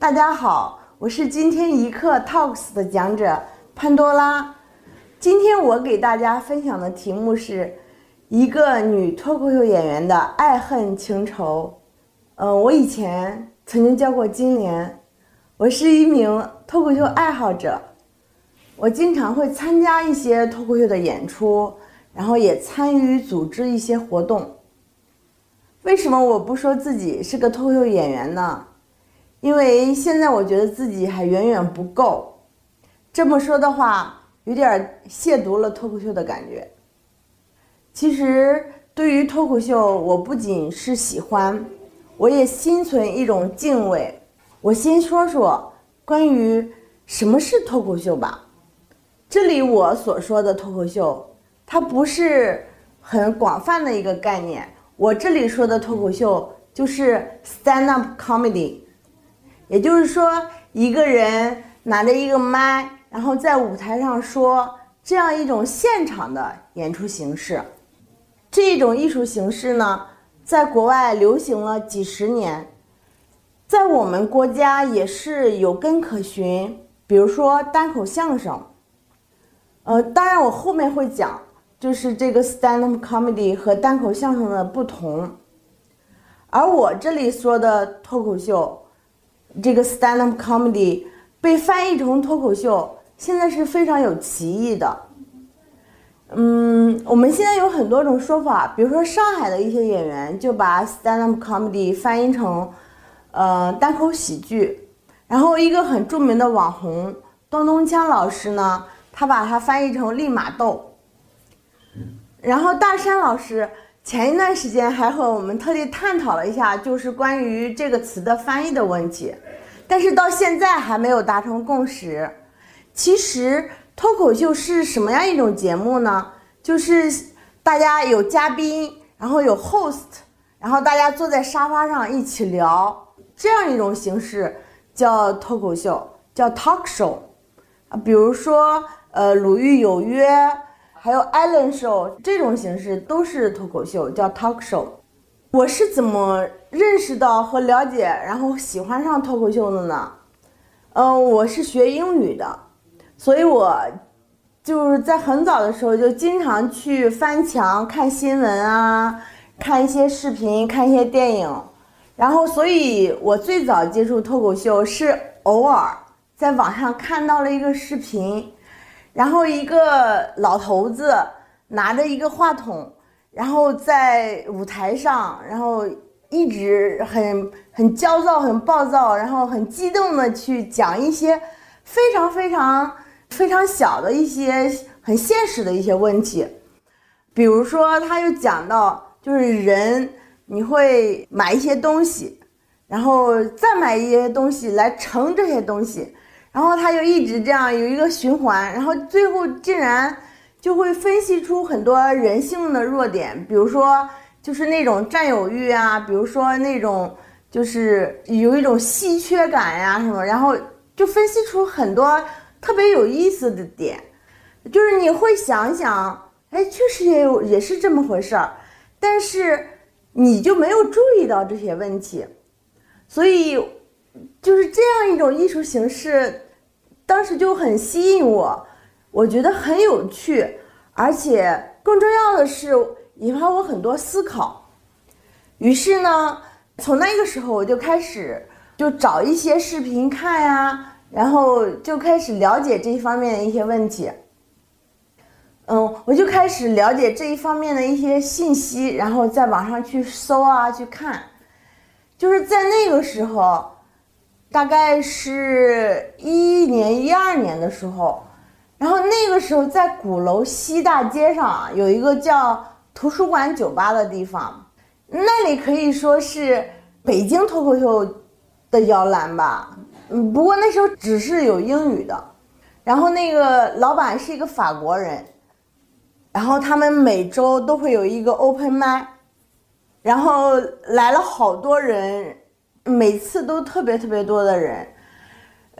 大家好，我是今天一刻 Talks 的讲者潘多拉。今天我给大家分享的题目是一个女脱口秀演员的爱恨情仇。嗯，我以前曾经教过金莲，我是一名脱口秀爱好者，我经常会参加一些脱口秀的演出，然后也参与组织一些活动。为什么我不说自己是个脱口秀演员呢？因为现在我觉得自己还远远不够，这么说的话有点亵渎了脱口秀的感觉。其实对于脱口秀，我不仅是喜欢，我也心存一种敬畏。我先说说关于什么是脱口秀吧。这里我所说的脱口秀，它不是很广泛的一个概念。我这里说的脱口秀就是 stand up comedy。也就是说，一个人拿着一个麦，然后在舞台上说这样一种现场的演出形式。这种艺术形式呢，在国外流行了几十年，在我们国家也是有根可循。比如说单口相声，呃，当然我后面会讲，就是这个 stand up comedy 和单口相声的不同。而我这里说的脱口秀。这个 stand up comedy 被翻译成脱口秀，现在是非常有歧义的。嗯，我们现在有很多种说法，比如说上海的一些演员就把 stand up comedy 翻译成呃单口喜剧，然后一个很著名的网红东东锵老师呢，他把它翻译成立马逗，然后大山老师。前一段时间还和我们特地探讨了一下，就是关于这个词的翻译的问题，但是到现在还没有达成共识。其实脱口秀是什么样一种节目呢？就是大家有嘉宾，然后有 host，然后大家坐在沙发上一起聊，这样一种形式叫脱口秀，叫 talk show。啊，比如说呃，鲁豫有约。还有 Ellen Show 这种形式都是脱口秀，叫 Talk Show。我是怎么认识到和了解，然后喜欢上脱口秀的呢？嗯，我是学英语的，所以我就是在很早的时候就经常去翻墙看新闻啊，看一些视频，看一些电影。然后，所以我最早接触脱口秀是偶尔在网上看到了一个视频。然后一个老头子拿着一个话筒，然后在舞台上，然后一直很很焦躁、很暴躁，然后很激动的去讲一些非常非常非常小的一些很现实的一些问题，比如说，他又讲到，就是人你会买一些东西，然后再买一些东西来盛这些东西。然后他就一直这样有一个循环，然后最后竟然就会分析出很多人性的弱点，比如说就是那种占有欲啊，比如说那种就是有一种稀缺感呀什么，然后就分析出很多特别有意思的点，就是你会想想，哎，确实也有也是这么回事儿，但是你就没有注意到这些问题，所以。就是这样一种艺术形式，当时就很吸引我，我觉得很有趣，而且更重要的是引发我很多思考。于是呢，从那个时候我就开始就找一些视频看呀，然后就开始了解这一方面的一些问题。嗯，我就开始了解这一方面的一些信息，然后在网上去搜啊，去看。就是在那个时候。大概是一一年、一二年的时候，然后那个时候在鼓楼西大街上有一个叫图书馆酒吧的地方，那里可以说是北京脱口秀的摇篮吧。嗯，不过那时候只是有英语的，然后那个老板是一个法国人，然后他们每周都会有一个 open 麦，然后来了好多人。每次都特别特别多的人，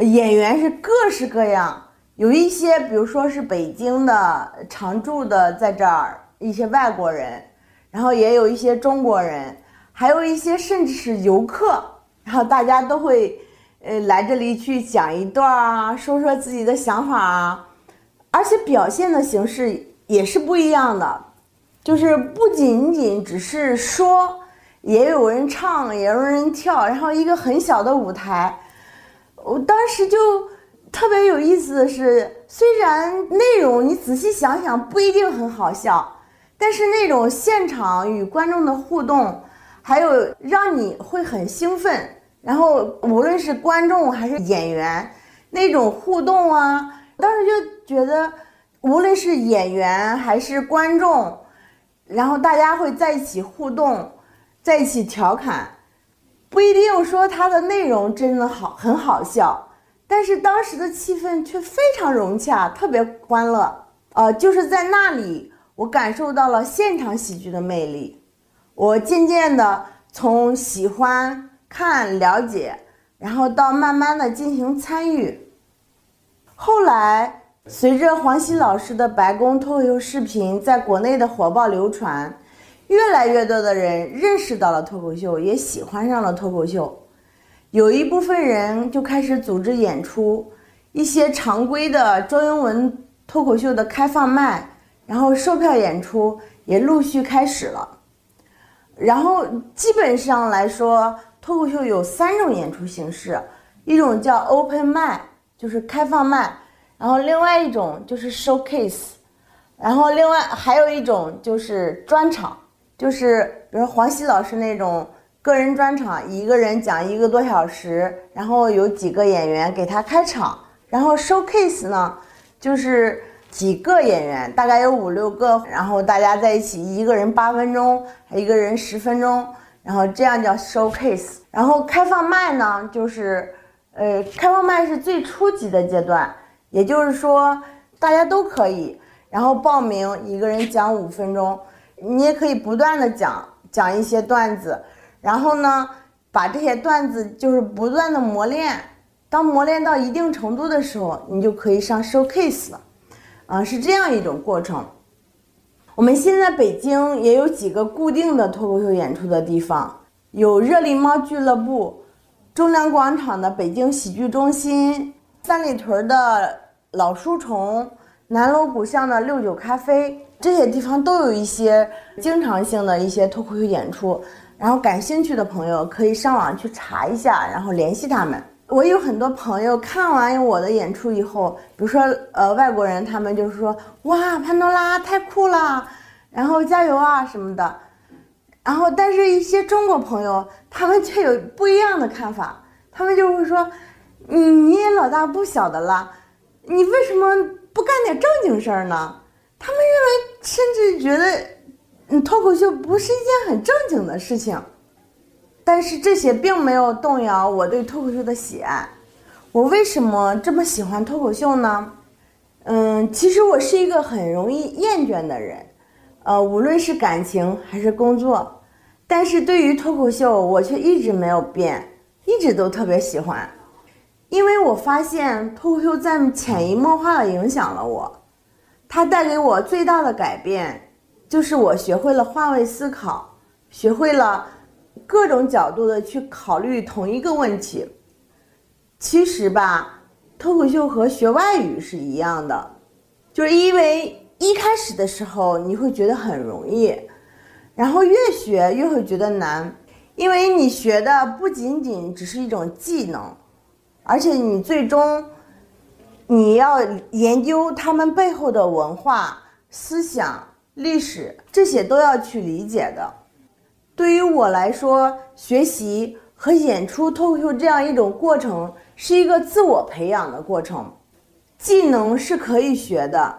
演员是各式各样，有一些比如说是北京的常住的在这儿一些外国人，然后也有一些中国人，还有一些甚至是游客，然后大家都会呃，来这里去讲一段啊，说说自己的想法啊，而且表现的形式也是不一样的，就是不仅仅只是说，也有人唱，也有人跳，然后一个很小的舞台，我当时就。特别有意思的是，虽然内容你仔细想想不一定很好笑，但是那种现场与观众的互动，还有让你会很兴奋。然后无论是观众还是演员，那种互动啊，当时就觉得，无论是演员还是观众，然后大家会在一起互动，在一起调侃，不一定说它的内容真的好很好笑。但是当时的气氛却非常融洽，特别欢乐。呃，就是在那里，我感受到了现场喜剧的魅力。我渐渐的从喜欢看、了解，然后到慢慢的进行参与。后来，随着黄西老师的白宫脱口秀视频在国内的火爆流传，越来越多的人认识到了脱口秀，也喜欢上了脱口秀。有一部分人就开始组织演出，一些常规的中英文脱口秀的开放麦，然后售票演出也陆续开始了。然后基本上来说，脱口秀有三种演出形式，一种叫 open 麦，就是开放麦，然后另外一种就是 showcase，然后另外还有一种就是专场，就是比如黄西老师那种。个人专场，一个人讲一个多小时，然后有几个演员给他开场，然后 showcase 呢，就是几个演员，大概有五六个，然后大家在一起，一个人八分钟，一个人十分钟，然后这样叫 showcase。然后开放麦呢，就是，呃，开放麦是最初级的阶段，也就是说大家都可以，然后报名，一个人讲五分钟，你也可以不断的讲讲一些段子。然后呢，把这些段子就是不断的磨练，当磨练到一定程度的时候，你就可以上 showcase 了，啊，是这样一种过程。我们现在北京也有几个固定的脱口秀演出的地方，有热力猫俱乐部、中粮广场的北京喜剧中心、三里屯的老书虫、南锣鼓巷的六九咖啡，这些地方都有一些经常性的一些脱口秀演出。然后感兴趣的朋友可以上网去查一下，然后联系他们。我有很多朋友看完我的演出以后，比如说呃外国人，他们就是说哇潘多拉太酷了，然后加油啊什么的。然后但是一些中国朋友，他们却有不一样的看法，他们就会说，你你也老大不小的了，你为什么不干点正经事儿呢？他们认为甚至觉得。嗯，脱口秀不是一件很正经的事情，但是这些并没有动摇我对脱口秀的喜爱。我为什么这么喜欢脱口秀呢？嗯，其实我是一个很容易厌倦的人，呃，无论是感情还是工作，但是对于脱口秀，我却一直没有变，一直都特别喜欢，因为我发现脱口秀在潜移默化的影响了我，它带给我最大的改变。就是我学会了换位思考，学会了各种角度的去考虑同一个问题。其实吧，脱口秀和学外语是一样的，就是因为一开始的时候你会觉得很容易，然后越学越会觉得难，因为你学的不仅仅只是一种技能，而且你最终你要研究他们背后的文化思想。历史这些都要去理解的。对于我来说，学习和演出脱口秀这样一种过程是一个自我培养的过程。技能是可以学的，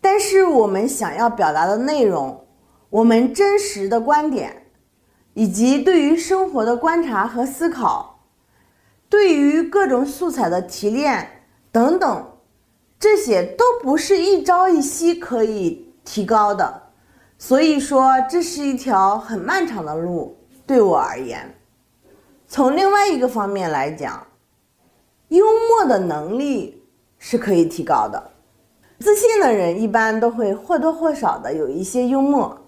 但是我们想要表达的内容，我们真实的观点，以及对于生活的观察和思考，对于各种素材的提炼等等，这些都不是一朝一夕可以。提高的，所以说这是一条很漫长的路，对我而言。从另外一个方面来讲，幽默的能力是可以提高的。自信的人一般都会或多或少的有一些幽默。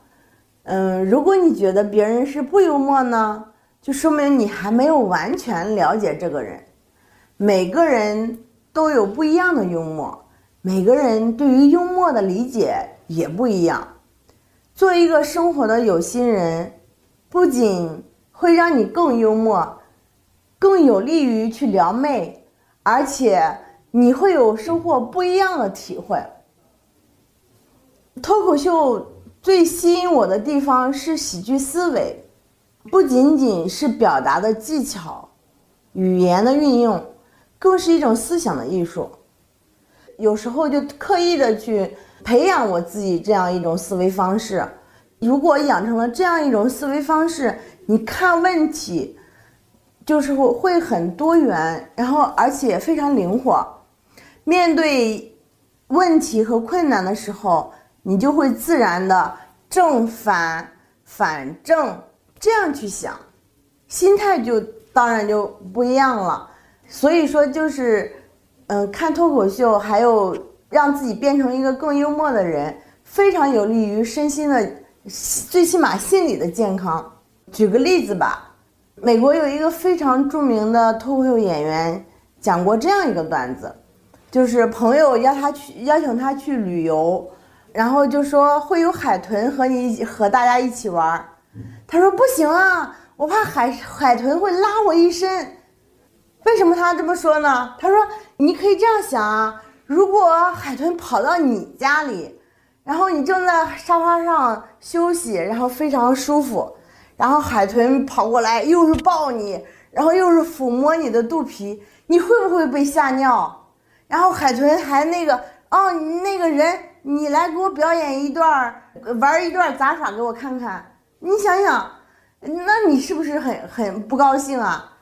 嗯，如果你觉得别人是不幽默呢，就说明你还没有完全了解这个人。每个人都有不一样的幽默，每个人对于幽默的理解也不一样。做一个生活的有心人，不仅会让你更幽默，更有利于去撩妹，而且你会有收获不一样的体会。脱口秀最吸引我的地方是喜剧思维，不仅仅是表达的技巧、语言的运用，更是一种思想的艺术。有时候就刻意的去。培养我自己这样一种思维方式，如果养成了这样一种思维方式，你看问题就是会会很多元，然后而且非常灵活。面对问题和困难的时候，你就会自然的正反反正这样去想，心态就当然就不一样了。所以说，就是嗯，看脱口秀还有。让自己变成一个更幽默的人，非常有利于身心的，最起码心理的健康。举个例子吧，美国有一个非常著名的脱口秀演员讲过这样一个段子，就是朋友邀他去邀请他去旅游，然后就说会有海豚和你和大家一起玩，他说不行啊，我怕海海豚会拉我一身。为什么他这么说呢？他说你可以这样想啊。如果海豚跑到你家里，然后你正在沙发上休息，然后非常舒服，然后海豚跑过来，又是抱你，然后又是抚摸你的肚皮，你会不会被吓尿？然后海豚还那个哦，那个人，你来给我表演一段，玩一段杂耍给我看看。你想想，那你是不是很很不高兴啊？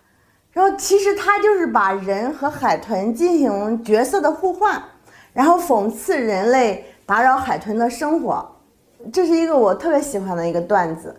然后其实他就是把人和海豚进行角色的互换，然后讽刺人类打扰海豚的生活，这是一个我特别喜欢的一个段子。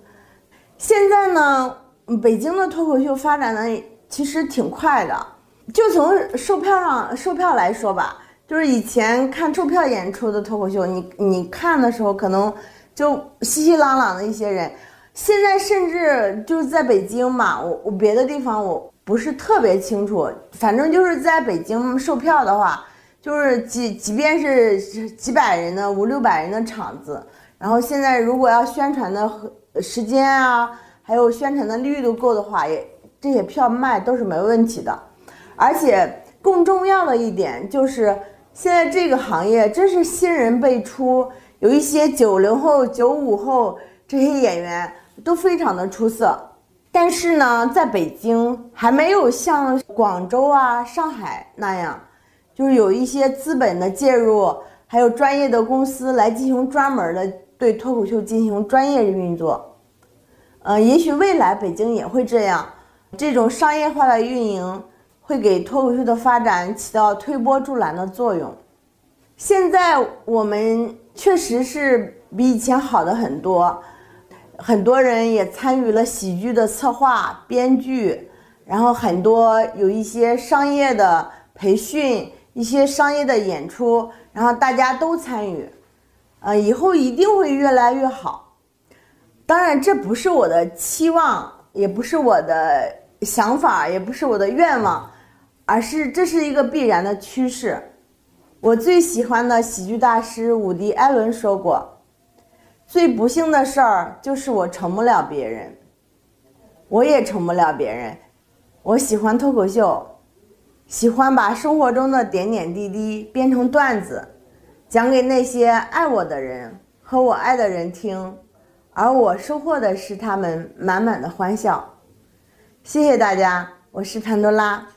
现在呢，北京的脱口秀发展的其实挺快的，就从售票上售票来说吧，就是以前看售票演出的脱口秀，你你看的时候可能就熙熙攘攘的一些人，现在甚至就是在北京嘛，我我别的地方我。不是特别清楚，反正就是在北京售票的话，就是即即便是几百人的五六百人的场子，然后现在如果要宣传的时间啊，还有宣传的力度够的话，也这些票卖都是没问题的。而且更重要的一点就是，现在这个行业真是新人辈出，有一些九零后、九五后这些演员都非常的出色。但是呢，在北京还没有像广州啊、上海那样，就是有一些资本的介入，还有专业的公司来进行专门的对脱口秀进行专业运作。呃，也许未来北京也会这样，这种商业化的运营会给脱口秀的发展起到推波助澜的作用。现在我们确实是比以前好的很多。很多人也参与了喜剧的策划、编剧，然后很多有一些商业的培训、一些商业的演出，然后大家都参与，呃，以后一定会越来越好。当然，这不是我的期望，也不是我的想法，也不是我的愿望，而是这是一个必然的趋势。我最喜欢的喜剧大师伍迪·艾伦说过。最不幸的事儿就是我成不了别人，我也成不了别人。我喜欢脱口秀，喜欢把生活中的点点滴滴编成段子，讲给那些爱我的人和我爱的人听，而我收获的是他们满满的欢笑。谢谢大家，我是潘多拉。